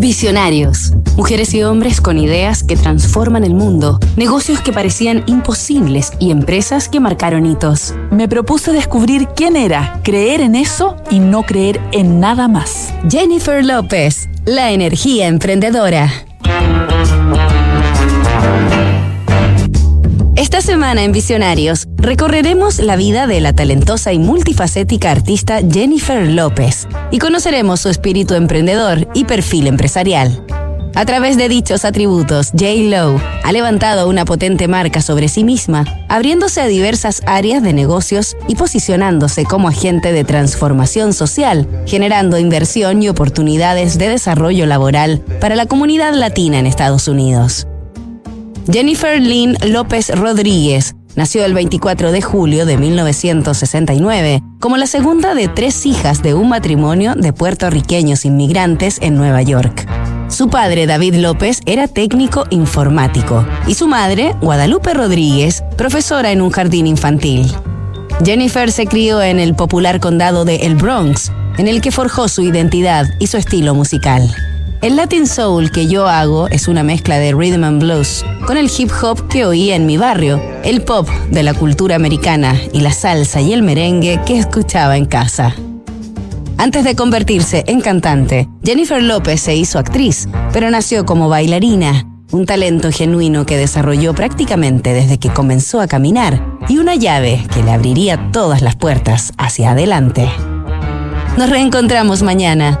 Visionarios. Mujeres y hombres con ideas que transforman el mundo, negocios que parecían imposibles y empresas que marcaron hitos. Me propuse descubrir quién era, creer en eso y no creer en nada más. Jennifer López, la energía emprendedora. Esta semana en Visionarios recorreremos la vida de la talentosa y multifacética artista Jennifer López y conoceremos su espíritu emprendedor y perfil empresarial. A través de dichos atributos, J. Lowe ha levantado una potente marca sobre sí misma, abriéndose a diversas áreas de negocios y posicionándose como agente de transformación social, generando inversión y oportunidades de desarrollo laboral para la comunidad latina en Estados Unidos. Jennifer Lynn López Rodríguez nació el 24 de julio de 1969 como la segunda de tres hijas de un matrimonio de puertorriqueños inmigrantes en Nueva York. Su padre, David López, era técnico informático y su madre, Guadalupe Rodríguez, profesora en un jardín infantil. Jennifer se crió en el popular condado de El Bronx, en el que forjó su identidad y su estilo musical. El Latin Soul que yo hago es una mezcla de rhythm and blues con el hip hop que oía en mi barrio, el pop de la cultura americana y la salsa y el merengue que escuchaba en casa. Antes de convertirse en cantante, Jennifer López se hizo actriz, pero nació como bailarina, un talento genuino que desarrolló prácticamente desde que comenzó a caminar y una llave que le abriría todas las puertas hacia adelante. Nos reencontramos mañana